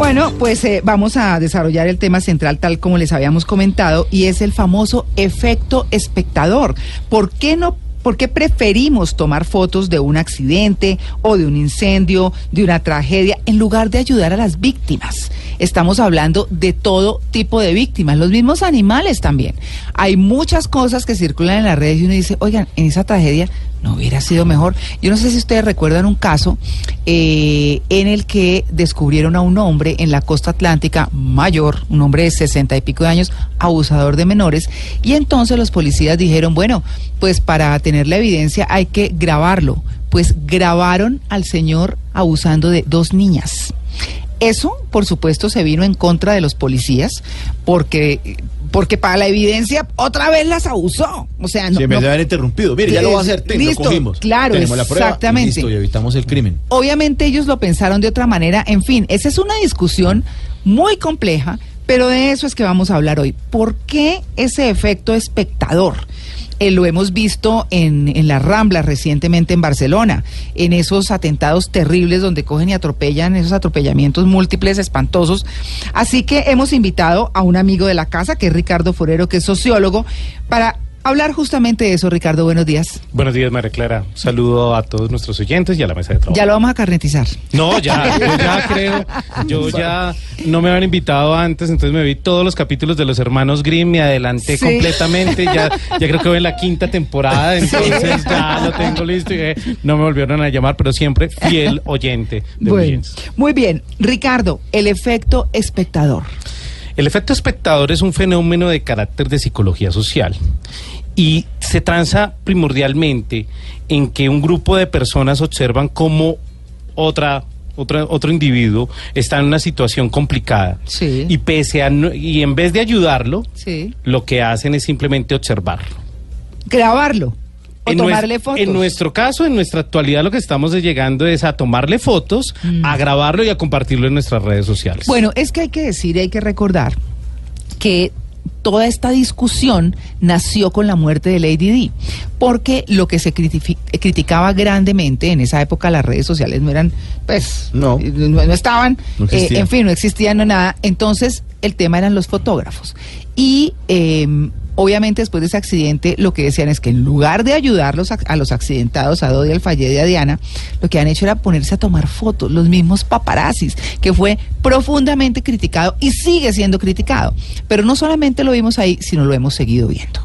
Bueno, pues eh, vamos a desarrollar el tema central tal como les habíamos comentado y es el famoso efecto espectador. ¿Por qué no ¿Por qué preferimos tomar fotos de un accidente o de un incendio, de una tragedia, en lugar de ayudar a las víctimas? Estamos hablando de todo tipo de víctimas, los mismos animales también. Hay muchas cosas que circulan en las redes y uno dice, oigan, en esa tragedia no hubiera sido mejor. Yo no sé si ustedes recuerdan un caso eh, en el que descubrieron a un hombre en la costa atlántica mayor, un hombre de sesenta y pico de años, abusador de menores, y entonces los policías dijeron, bueno, pues para tener la evidencia hay que grabarlo. Pues grabaron al señor abusando de dos niñas. Eso, por supuesto, se vino en contra de los policías porque porque para la evidencia otra vez las abusó. O sea, no. Se me haber interrumpido. Mire, ya lo va a hacer. Ten, listo, lo cogimos. Claro, Tenemos la prueba. exactamente. Y listo, y evitamos el crimen. Obviamente ellos lo pensaron de otra manera. En fin, esa es una discusión muy compleja, pero de eso es que vamos a hablar hoy. ¿Por qué ese efecto espectador? Eh, lo hemos visto en, en la Rambla recientemente en Barcelona, en esos atentados terribles donde cogen y atropellan, esos atropellamientos múltiples, espantosos. Así que hemos invitado a un amigo de la casa, que es Ricardo Forero, que es sociólogo, para hablar justamente de eso. Ricardo, buenos días. Buenos días, María Clara. Saludo a todos nuestros oyentes y a la mesa de trabajo. Ya lo vamos a carnetizar. No, ya, yo ya creo, yo ya no me habían invitado antes, entonces me vi todos los capítulos de los hermanos Grimm, me adelanté Sí. completamente, ya, ya creo que voy en la quinta temporada, entonces ya lo tengo listo y eh, no me volvieron a llamar, pero siempre fiel oyente de Bueno, muy bien. Ricardo, el efecto espectador. El efecto espectador es un fenómeno de carácter de psicología social y se transa primordialmente en que un grupo de personas observan cómo otra, otra otro individuo está en una situación complicada Sí. y pese a no- y en vez de ayudarlo Sí. lo que hacen es simplemente observarlo. Grabarlo. O En tomarle nues- fotos. En nuestro caso, en nuestra actualidad, lo que estamos es llegando es a tomarle fotos, a grabarlo y a compartirlo en nuestras redes sociales. Mm. Bueno, es que hay que decir y hay que recordar que toda esta discusión nació con la muerte de Lady Di, porque lo que se criticaba grandemente en esa época las redes sociales no eran, pues, No. eh, no, no estaban, No eh, en fin, no existían no nada. Entonces, el tema eran los fotógrafos. Y eh, obviamente después de ese accidente, lo que decían es que en lugar de ayudarlos a, los accidentados, a Dodi, al y a Diana, lo que han hecho era ponerse a tomar fotos, los mismos paparazzis, que fue profundamente criticado y sigue siendo criticado. Pero no solamente lo vimos ahí, sino lo hemos seguido viendo.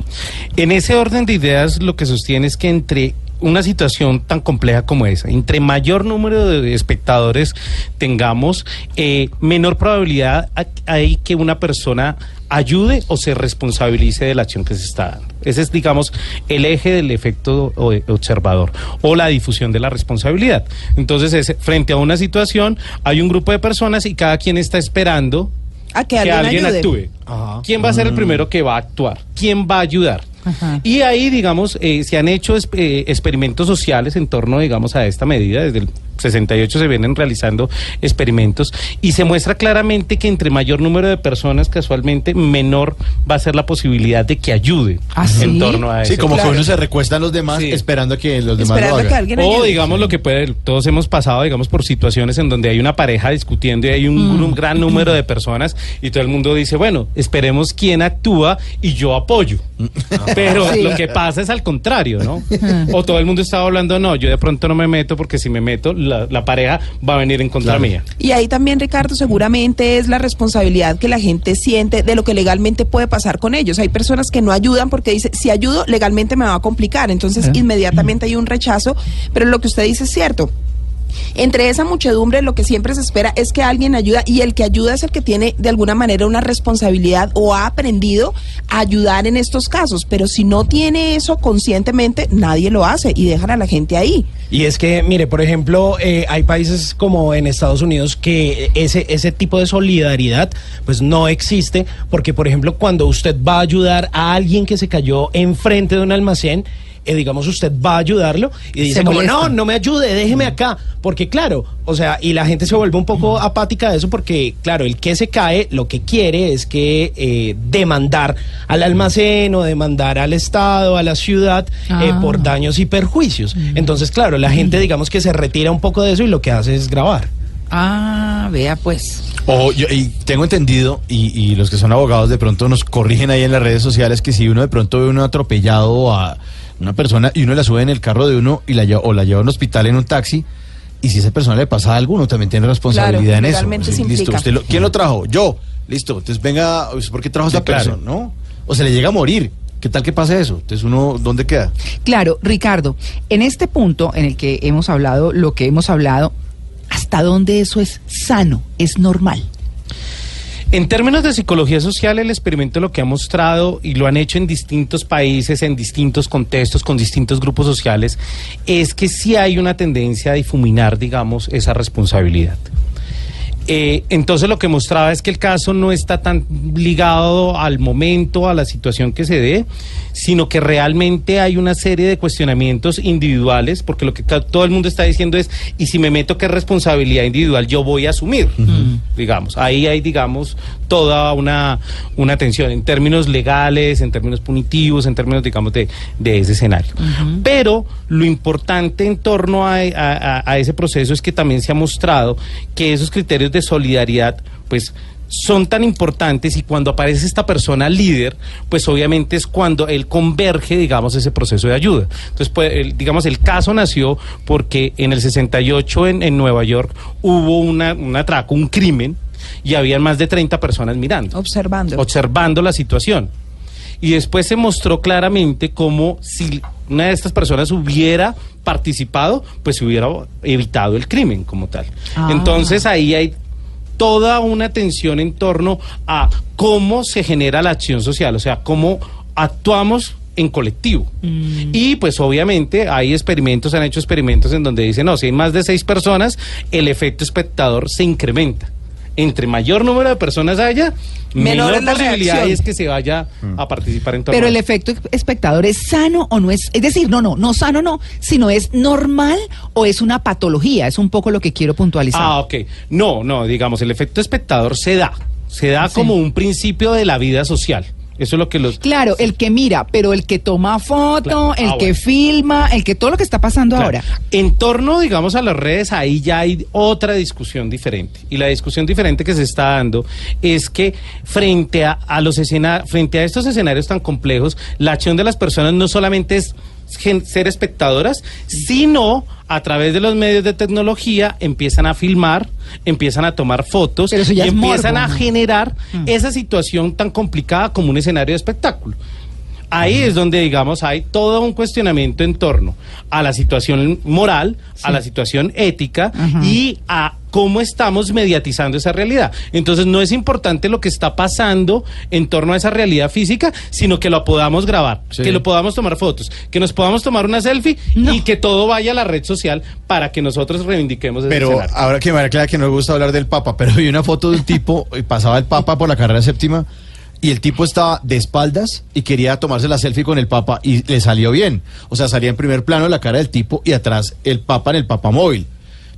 En ese orden de ideas, lo que sostiene es que entre una situación tan compleja como esa, entre mayor número de espectadores tengamos, eh, menor probabilidad ha- hay que una persona ayude o se responsabilice de la acción que se está dando. Ese es, digamos, el eje del efecto o- observador o la difusión de la responsabilidad. Entonces, es, frente a una situación, hay un grupo de personas y cada quien está esperando A que que alguien, alguien ayude. actúe. Ajá. ¿Quién va a ser el primero que va a actuar? ¿Quién va a ayudar? Ajá. Y ahí, digamos, eh, se han hecho eh, experimentos sociales en torno, digamos, a esta medida. Desde el 68 se vienen realizando experimentos y se muestra claramente que entre mayor número de personas, casualmente, menor va a ser la posibilidad de que ayude ¿Ah, sí? en torno a eso. Sí, como claro. que uno se recuesta a los demás Sí. esperando a que los demás Esperando lo que hagan. alguien O ayude. digamos lo que puede, todos hemos pasado, digamos, por situaciones en donde hay una pareja discutiendo y hay un, Mm. un gran número de personas y todo el mundo dice, bueno, esperemos quién actúa y yo apoyo. Pero Sí. lo que pasa es al contrario, ¿no? o todo el mundo estaba hablando, no, yo de pronto no me meto porque si me meto, la, la pareja va a venir en contra Claro. mía. Y ahí también, Ricardo, seguramente es la responsabilidad que la gente siente de lo que legalmente puede pasar con ellos. Hay personas que no ayudan porque dicen, si ayudo, legalmente me va a complicar. Entonces, Ah. inmediatamente hay un rechazo. Pero lo que usted dice es cierto. Entre esa muchedumbre lo que siempre se espera es que alguien ayuda y el que ayuda es el que tiene de alguna manera una responsabilidad o ha aprendido a ayudar en estos casos, pero si no tiene eso conscientemente, nadie lo hace y dejan a la gente ahí. Y es que, mire, por ejemplo, eh, hay países como en Estados Unidos que ese, ese tipo de solidaridad pues no existe, porque por ejemplo, cuando usted va a ayudar a alguien que se cayó enfrente de un almacén, eh, digamos, usted va a ayudarlo y dice como, no, no me ayude, déjeme acá, porque claro, o sea, y la gente se vuelve un poco apática de eso porque, claro, el que se cae lo que quiere es que eh, demandar al almacén o demandar al Estado, a la ciudad, eh, Ah. por daños y perjuicios. Entonces, claro, la gente, digamos que se retira un poco de eso y lo que hace es grabar. Ah, vea pues. O yo, y tengo entendido, y, y los que son abogados de pronto nos corrigen ahí en las redes sociales, que si uno de pronto ve uno atropellado a una persona y uno la sube en el carro de uno y la lleva, o la lleva a un hospital en un taxi, y si a esa persona le pasa algo, uno también tiene responsabilidad en eso. Sí, listo, usted lo- ¿Quién lo trajo? Yo. Listo. Entonces venga, pues, ¿por qué trajo a Sí, esa claro. persona? ¿No? O se le llega a morir. ¿Qué tal que pase eso? Entonces uno, ¿dónde queda? Claro, Ricardo, en este punto en el que hemos hablado, lo que hemos hablado, ¿hasta dónde eso es sano, es normal? En términos de psicología social, el experimento lo que ha mostrado, y lo han hecho en distintos países, en distintos contextos, con distintos grupos sociales, es que sí hay una tendencia a difuminar, digamos, esa responsabilidad. Eh, entonces lo que mostraba es que el caso no está tan ligado al momento, a la situación que se dé, sino que realmente hay una serie de cuestionamientos individuales, porque lo que todo el mundo está diciendo es, y si me meto qué responsabilidad individual yo voy a asumir, digamos, ahí hay, digamos, toda una, una tensión en términos legales, en términos punitivos, en términos, digamos, de, de ese escenario. Pero lo importante en torno a, a- a- a ese proceso es que también se ha mostrado que esos criterios de solidaridad, pues, son tan importantes y cuando aparece esta persona líder, pues obviamente es cuando él converge, digamos, ese proceso de ayuda. Entonces, pues, el- digamos, el caso nació porque en el 68 en, en Nueva York hubo una, un atraco, un crimen, y habían más de 30 personas mirando Observando. observando la situación. Y después se mostró claramente cómo si una de estas personas hubiera participado, pues se hubiera evitado el crimen como tal. Ah. Entonces ahí hay toda una tensión en torno a cómo se genera la acción social, o sea, cómo actuamos en colectivo. Y pues obviamente hay experimentos, han hecho experimentos en donde dicen, no, si hay más de seis personas, el efecto espectador se incrementa. Entre mayor número de personas haya, Menor menor es la posibilidad reacción. es que se vaya a participar en torno Pero el efecto espectador es sano o no es, es decir, no, no, no sano no, sino es normal o es una patología, es un poco lo que quiero puntualizar. Ah, ok. No, no, digamos, el efecto espectador se da. Se da Sí. como un principio de la vida social. Eso es lo que los... Claro, el que mira, pero el que toma foto, Claro. el Ah, que filma, el que todo lo que está pasando Claro. ahora. En torno, digamos, a las redes, ahí ya hay otra discusión diferente. Y la discusión diferente que se está dando es que frente a, a los escena- frente a estos escenarios tan complejos, la acción de las personas no solamente es ser espectadoras, sino a través de los medios de tecnología empiezan a filmar, empiezan a tomar fotos y empiezan morbo, a generar Mm. esa situación tan complicada como un escenario de espectáculo. Ahí es donde, digamos, hay todo un cuestionamiento en torno a la situación moral, a la situación ética Ajá. y a cómo estamos mediatizando esa realidad. Entonces, no es importante lo que está pasando en torno a esa realidad física, sino que lo podamos grabar, Sí. que lo podamos tomar fotos, que nos podamos tomar una selfie No. y que todo vaya a la red social para que nosotros reivindiquemos ese Pero escenario. ahora que me aclara que no me gusta hablar del Papa, pero vi una foto de un tipo, y pasaba el Papa por la carrera séptima, y el tipo estaba de espaldas y quería tomarse la selfie con el Papa y le salió bien. O sea, salía en primer plano la cara del tipo y atrás el Papa en el Papa móvil.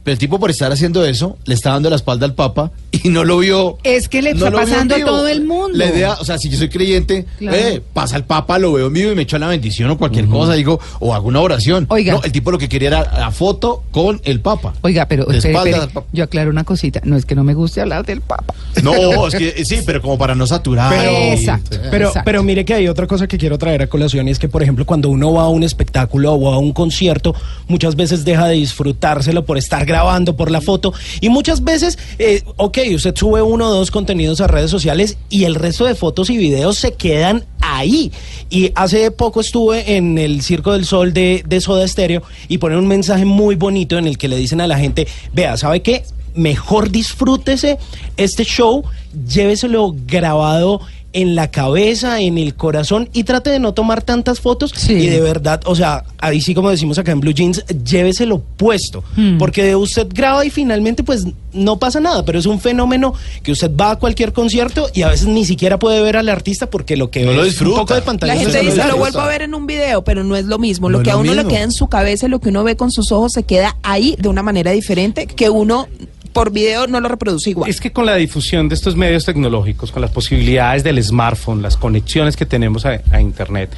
Pero el tipo por estar haciendo eso, le está dando la espalda al Papa y no lo vio. Es que le no está pasando a todo el mundo. La idea, o sea, si yo soy creyente, Claro. eh, pasa el Papa, lo veo en vivo y me echo la bendición o cualquier cosa, digo, o hago una oración. Oiga. No, el tipo lo que quería era la foto con el Papa. Oiga, pero De espere, espaldas espere, al Papa. yo aclaro una cosita, no es que no me guste hablar del Papa. No, es que eh, sí, pero como para no saturar. Pero, Exacto. pero, Exacto. pero mire que hay otra cosa que quiero traer a colación y es que, por ejemplo, cuando uno va a un espectáculo o a un concierto, muchas veces deja de disfrutárselo por estar grabando, por la foto. Y muchas veces, eh, ok, usted sube uno o dos contenidos a redes sociales y el resto de fotos y videos se quedan ahí. Y hace poco estuve en el Circo del Sol de, de Soda Stereo y ponen un mensaje muy bonito en el que le dicen a la gente, vea, ¿sabe qué? Mejor disfrútese este show, lléveselo grabado en la cabeza, en el corazón y trate de no tomar tantas fotos Sí. y de verdad, o sea, ahí sí como decimos acá en Blue Jeans, lléveselo puesto, Hmm. porque usted graba y finalmente pues no pasa nada, pero es un fenómeno que usted va a cualquier concierto y a veces ni siquiera puede ver al artista porque lo que No ve lo es un disfruta. poco de pantalla. La gente no dice, lo vuelvo a ver en un video, pero no es lo mismo. Lo que a uno le queda en su cabeza, lo que uno ve con sus ojos, se queda ahí de una manera diferente que uno por video no lo reproduce igual. Es que con la difusión de estos medios tecnológicos, con las posibilidades del smartphone, las conexiones que tenemos a, a Internet,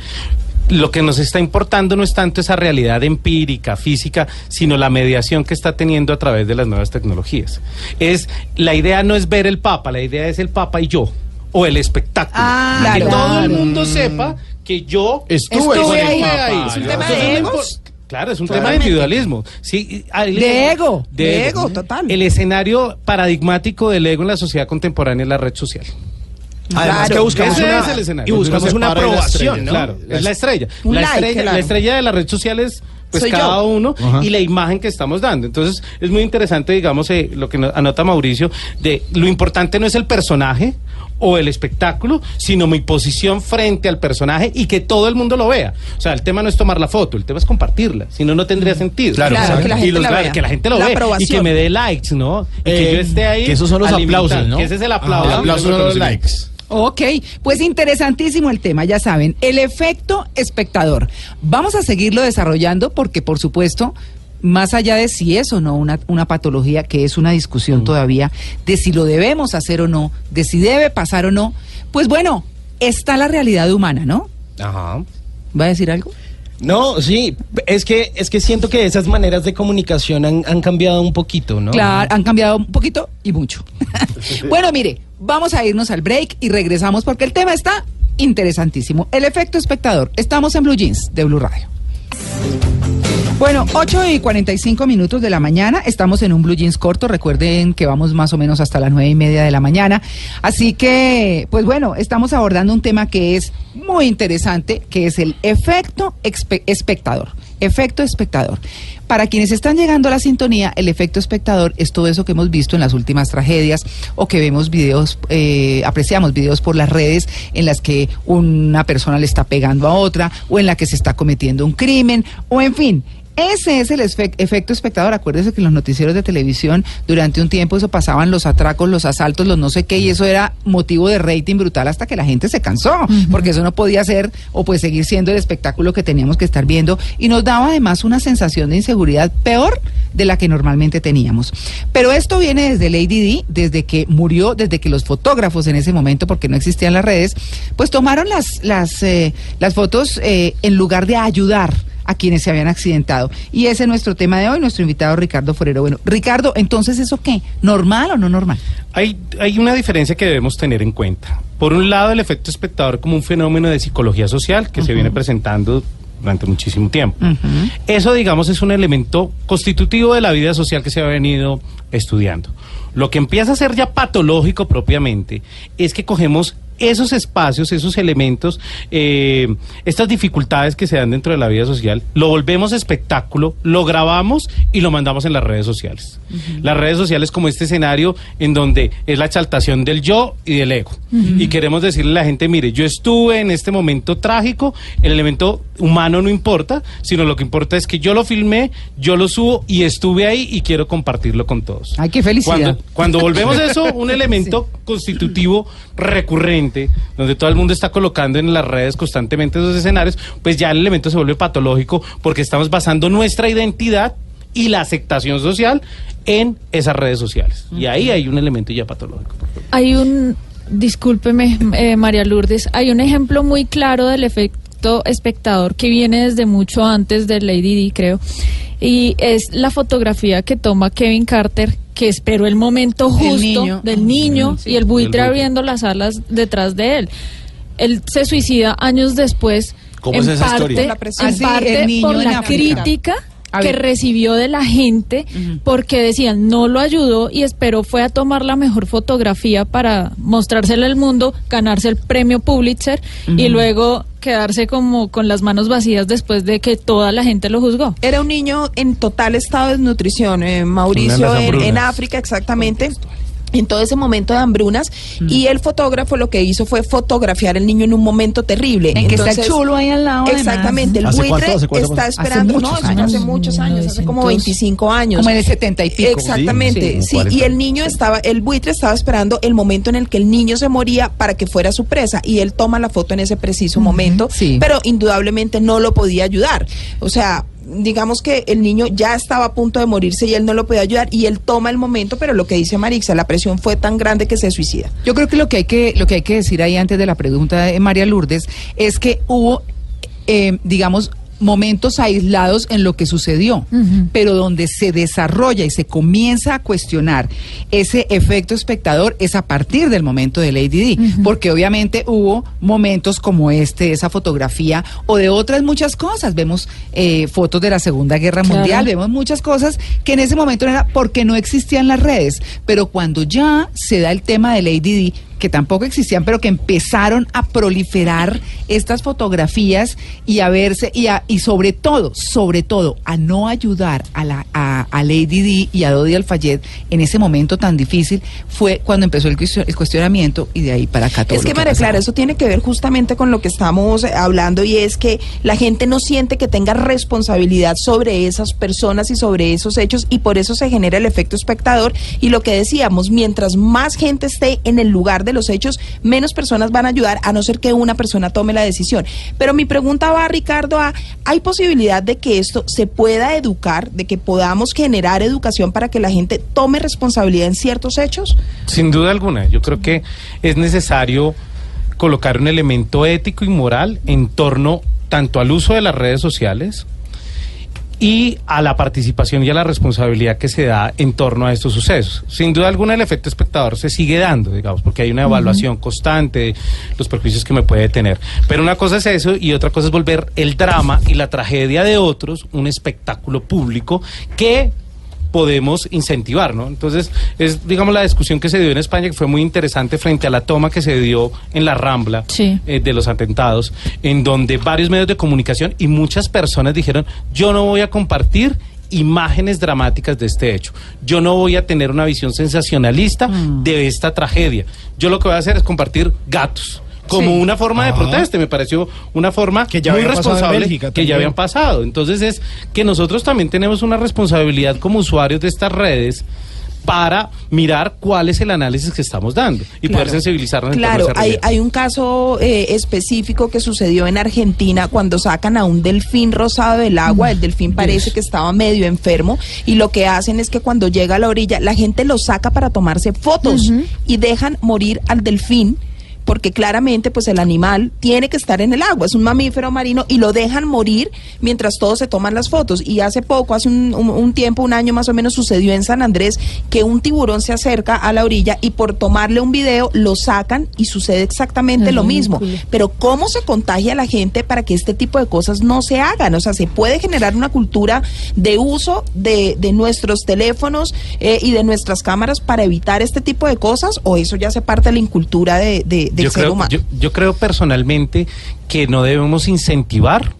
lo que nos está importando no es tanto esa realidad empírica, física, sino la mediación que está teniendo a través de las nuevas tecnologías. Es la idea no es ver el Papa, la idea es el Papa y yo o el espectáculo. Ah, que claro. todo el mundo sepa que yo Estuve. Papa. Es un tema de egos. Claro, es un tema de individualismo. Sí, De ego. De ego, total. El escenario paradigmático del ego en la sociedad contemporánea es la red social. Además Claro, que buscamos ese una, es el escenario. y buscamos una aprobación. Claro, es la estrella. Un la, like, estrella claro. la estrella de la red social es pues Soy cada yo. uno Ajá. y la imagen que estamos dando. Entonces, es muy interesante, digamos, eh, lo que no- anota Mauricio, de lo importante no es el personaje o el espectáculo, sino mi posición frente al personaje y que todo el mundo lo vea. O sea, el tema no es tomar la foto, el tema es compartirla, si no, no tendría sentido. Claro, Claro, que la y gente los- la vea. que la gente lo La vea y que me dé likes, ¿no? Y que Eh, yo esté ahí. que esos son los aplausos, ¿no? Que ese es el aplauso. El aplauso no los likes. Ok, pues interesantísimo el tema, ya saben, el efecto espectador. Vamos a seguirlo desarrollando porque, por supuesto, más allá de si es o no una, una patología, que es una discusión todavía, de si lo debemos hacer o no, de si debe pasar o no, pues bueno, está la realidad humana, ¿no? Ajá. ¿Va a decir algo? No, sí, es que es que siento que esas maneras de comunicación han, han cambiado un poquito, ¿no? Claro, han cambiado un poquito y mucho. bueno, mire, vamos a irnos al break y regresamos porque el tema está interesantísimo. El efecto espectador. Estamos en Blue Jeans de Blue Radio. Bueno, 8 y 45 minutos de la mañana, estamos en un Blue Jeans corto, recuerden que vamos más o menos hasta las nueve y media de la mañana, así que, pues bueno, estamos abordando un tema que es muy interesante, que es el efecto espectador, efecto espectador. Para quienes están llegando a la sintonía, el efecto espectador es todo eso que hemos visto en las últimas tragedias o que vemos videos, eh, apreciamos videos por las redes en las que una persona le está pegando a otra o en la que se está cometiendo un crimen o en fin. Ese es el efecto espectador. Acuérdese que en los noticieros de televisión durante un tiempo eso pasaban los atracos, los asaltos, los no sé qué, y eso era motivo de rating brutal hasta que la gente se cansó, porque eso no podía ser o pues seguir siendo el espectáculo que teníamos que estar viendo y nos daba además una sensación de inseguridad peor de la que normalmente teníamos. Pero esto viene desde Lady Di, desde que murió, desde que los fotógrafos en ese momento, porque no existían las redes, pues tomaron las, las, eh, las fotos eh, en lugar de ayudar a quienes se habían accidentado. Y ese es nuestro tema de hoy, nuestro invitado Ricardo Forero. Bueno, Ricardo, entonces ¿eso qué? ¿Normal o no normal? Hay, hay una diferencia que debemos tener en cuenta. Por un lado, el efecto espectador como un fenómeno de psicología social que se viene presentando durante muchísimo tiempo. Eso, digamos, es un elemento constitutivo de la vida social que se ha venido estudiando. Lo que empieza a ser ya patológico propiamente es que cogemos esos espacios, esos elementos, eh, estas dificultades que se dan dentro de la vida social, lo volvemos espectáculo, lo grabamos y lo mandamos en las redes sociales. Las redes sociales como este escenario en donde es la exaltación del yo y del ego. Y queremos decirle a la gente, mire, yo estuve en este momento trágico, el elemento humano no importa, sino lo que importa es que yo lo filmé, yo lo subo y estuve ahí y quiero compartirlo con todos. Ay, qué felicidad. Cuando, cuando volvemos eso, un elemento constitutivo recurrente, donde todo el mundo está colocando en las redes constantemente esos escenarios, pues ya el elemento se vuelve patológico porque estamos basando nuestra identidad y la aceptación social en esas redes sociales. Y ahí hay un elemento ya patológico. Hay un, discúlpeme, eh, María Lourdes, hay un ejemplo muy claro del efecto espectador que viene desde mucho antes de Lady Di, creo, y es la fotografía que toma Kevin Carter, que esperó el momento justo niño. del niño Sí, y el buitre abriendo las alas detrás de él. Él se suicida años después. ¿Cómo en es esa parte, historia? Por la presión. en Ah, parte el niño por en la África. crítica A que ver. recibió de la gente porque decían no lo ayudó y esperó fue a tomar la mejor fotografía para mostrársela al mundo, ganarse el premio Pulitzer y luego quedarse como con las manos vacías después de que toda la gente lo juzgó. Era un niño en total estado de desnutrición, eh, Mauricio, en África exactamente. En todo ese momento de hambrunas, y el fotógrafo lo que hizo fue fotografiar al niño en un momento terrible. En que está chulo ahí al lado. además. Exactamente, el ¿Hace buitre cuánto? ¿Hace cuánto? está Hace esperando, muchos no, años. hace muchos años, hace como 1900. 25 años. Como en el 70 y pico. Exactamente, Sí, sí, como 40 y el niño estaba, el buitre estaba esperando el momento en el que el niño se moría para que fuera su presa y él toma la foto en ese preciso momento, sí. pero indudablemente no lo podía ayudar. O sea, digamos que el niño ya estaba a punto de morirse y él no lo podía ayudar y él toma el momento, pero lo que dice Marixa, la presión fue tan grande que se suicida. Yo creo que lo que hay que lo que hay que decir ahí antes de la pregunta de María Lourdes es que hubo eh, digamos, momentos aislados en lo que sucedió, pero donde se desarrolla y se comienza a cuestionar ese efecto espectador es a partir del momento del ADD, Ujú. porque obviamente hubo momentos como este, esa fotografía o de otras muchas cosas. Vemos eh, fotos de la Segunda Guerra Claro. Mundial, vemos muchas cosas que en ese momento no era porque no existían las redes, pero cuando ya se da el tema del ADD, que tampoco existían, pero que empezaron a proliferar estas fotografías y a verse, y, a- y sobre todo, sobre todo, a no ayudar a la a, a Lady Di y a Dodi Alfayet en ese momento tan difícil, fue cuando empezó el, cuestio- el cuestionamiento y de ahí para acá todo Es que, ha María. Clara, eso tiene que ver justamente con lo que estamos eh, hablando y es que la gente no siente que tenga responsabilidad sobre esas personas y sobre esos hechos y por eso se genera el efecto espectador y lo que decíamos, mientras más gente esté en el lugar de los hechos, menos personas van a ayudar a no ser que una persona tome la decisión. Pero mi pregunta va, Ricardo, a, ¿hay posibilidad de que esto se pueda educar, de que podamos generar educación para que la gente tome responsabilidad en ciertos hechos? Sin duda alguna, yo creo que es necesario colocar un elemento ético y moral en torno tanto al uso de las redes sociales y a la participación y a la responsabilidad que se da en torno a estos sucesos. Sin duda alguna el efecto espectador se sigue dando, digamos, porque hay una evaluación constante de los perjuicios que me puede tener. Pero una cosa es eso y otra cosa es volver el drama y la tragedia de otros un espectáculo público que podemos incentivar, ¿no? Entonces, es, digamos, la discusión que se dio en España, que fue muy interesante frente a la toma que se dio en la Rambla Sí. eh, de los atentados, en donde varios medios de comunicación y muchas personas dijeron, yo no voy a compartir imágenes dramáticas de este hecho. Yo no voy a tener una visión sensacionalista Mm. de esta tragedia. Yo lo que voy a hacer es compartir gatos. Como Sí. una forma de Ah. protesta, me pareció una forma Que ya muy había pasado en responsable Bélgica que ya habían pasado. Entonces es que nosotros también tenemos una responsabilidad como usuarios de estas redes para mirar cuál es el análisis que estamos dando y Claro. poder sensibilizarnos en Claro, esa hay, hay un caso eh, específico que sucedió en Argentina cuando sacan a un delfín rosado del agua. El delfín parece que estaba medio enfermo y lo que hacen es que cuando llega a la orilla, la gente lo saca para tomarse fotos y dejan morir al delfín. Porque claramente, pues el animal tiene que estar en el agua, es un mamífero marino y lo dejan morir mientras todos se toman las fotos. Y hace poco, hace un, un- un tiempo, un año más o menos, sucedió en San Andrés que un tiburón se acerca a la orilla y por tomarle un video lo sacan y sucede exactamente lo mismo. Pero ¿cómo se contagia a la gente para que este tipo de cosas no se hagan? O sea, se puede generar una cultura de uso de, de nuestros teléfonos eh, y de nuestras cámaras para evitar este tipo de cosas o eso ya hace parte de la incultura de, de- del yo ser creo, humano. yo, yo creo personalmente que no debemos incentivar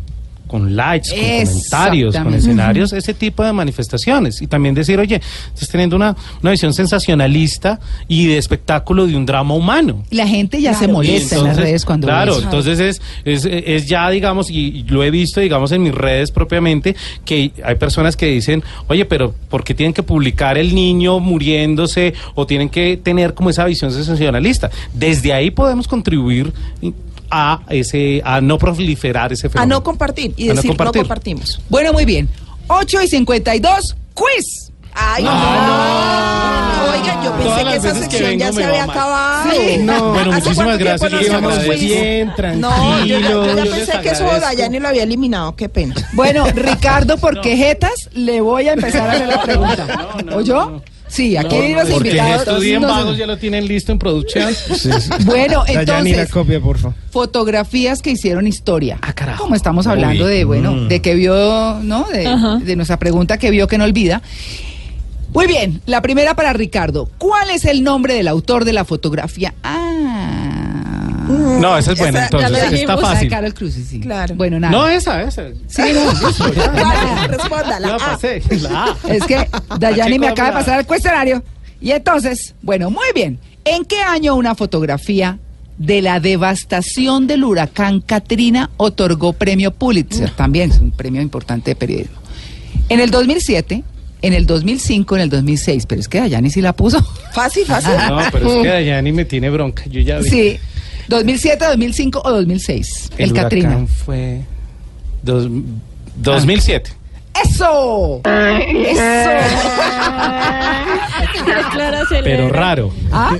con likes, con comentarios, con escenarios, ese tipo de manifestaciones. Y también decir, oye, estás teniendo una, una visión sensacionalista y de espectáculo de un drama humano. La gente ya se Claro. molesta en las Entonces, redes cuando Claro, entonces es, es, es ya, digamos, y lo he visto, digamos, en mis redes propiamente, que hay personas que dicen, oye, pero ¿por qué tienen que publicar el niño muriéndose o tienen que tener como esa visión sensacionalista? Desde ahí podemos contribuir a ese a no proliferar ese a fenómeno. no compartir y A no decir no, compartir. compartimos. Bueno, muy bien. 8 y 52, quiz. Ay, no. Oiga, yo Todas pensé que esa veces que sección ya se había mal. acabado. Sí. No. Bueno, ¿Hace muchísimas gracias, no Íbamos bien, tranquilos. No, yo, ya- yo ya yo pensé que eso. Dayani lo había eliminado, qué pena. Bueno, Ricardo, por quejetas le voy a empezar a hacer la pregunta. No, no, ¿Oyó? no, no. Sí, aquí No, los porque invitados. estudien no se- vagos ya lo tienen listo en producción. Bueno, Dayani, la entonces, copia, porfa. fotografías que hicieron historia. Ah, carajo. Como estamos hablando Uy. de, bueno, Mm. de que vio, ¿no? De nuestra pregunta que vio que no olvida. Muy bien, la primera para Ricardo. ¿Cuál es el nombre del autor de la fotografía? Ah. No, esa es buena, Esa ya entonces. Está fácil. Carol Cruz, sí, sí. Claro. Bueno, nada. No, esa, esa. Sí, no, ya. Responda, la Ya A. pasé. La A. Es que Dayani me acaba de pasar el cuestionario. Y entonces, bueno, muy bien. ¿En qué año una fotografía de la devastación del huracán Katrina otorgó premio Pulitzer? También es un premio importante de periodismo. En el 2007, en el 2005, en el 2006. Pero es que Dayani sí la puso. Fácil, fácil. No, pero es que Dayani me tiene bronca. Yo ya vi. Sí. 2007, 2005 o 2006. El, huracán Katrina. fue dos- 2007. ¡Eso! ¡Eso! Acelera. Pero raro. ¿Ah?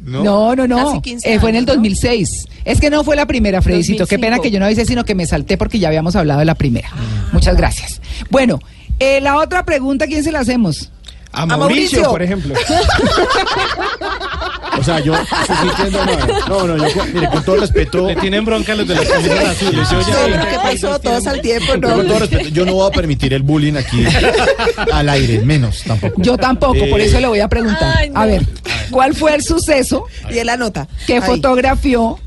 No, no, no. Casi 15 Eh, fue en el años, ¿no? 2006. Es que no fue la primera, Fredicito. Qué pena 2005. que yo no hice, sino que me salté porque ya habíamos hablado de la primera. Ah. Muchas gracias. Bueno, eh, la otra pregunta, ¿quién se la hacemos? A Mauricio. Mauricio, por ejemplo. O sea, yo no, no, no, yo, con- mire, con todo respeto, Le tienen bronca a los de las camisas azules. Yo ya- Sí, pero ¿Qué pasó? Todos al tiempo, yo ¿no? con todo respeto, yo no voy a permitir el bullying aquí al aire, menos tampoco. Yo tampoco, por eso le voy a preguntar. Ay, no. A ver, ¿cuál fue el suceso Y él anota. que Ahí. fotografió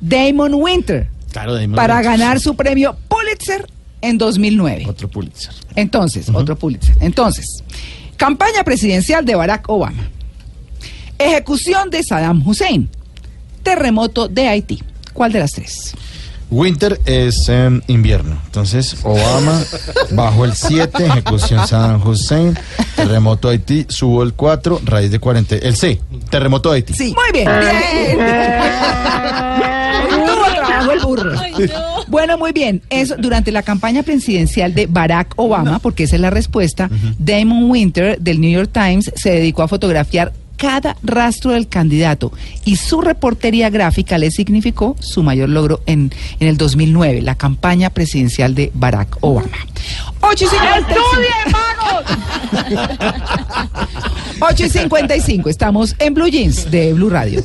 Damon Winter Claro, de para ganar su premio Pulitzer en 2009? otro Pulitzer. Entonces, otro Pulitzer. Entonces, campaña presidencial de Barack Obama. Ejecución de Saddam Hussein. Terremoto de Haití. ¿Cuál de las tres? Winter es invierno. Entonces, Obama bajo el 7, ejecución Saddam Hussein, terremoto Haití, subo el 4, raíz de 40. El C, terremoto de Haití. Sí. Muy bien. Bien. Hoy tuvo trabajo el burro. Ay, no. Bueno, muy bien. Eso durante la campaña presidencial de Barack Obama, porque esa es la respuesta, Damon Winter del New York Times se dedicó a fotografiar cada rastro del candidato y su reportería gráfica le significó su mayor logro en, en el 2009, la campaña presidencial de Barack Obama. 8 y 55. 8 y 55, estamos en Blue Jeans de Blue Radio.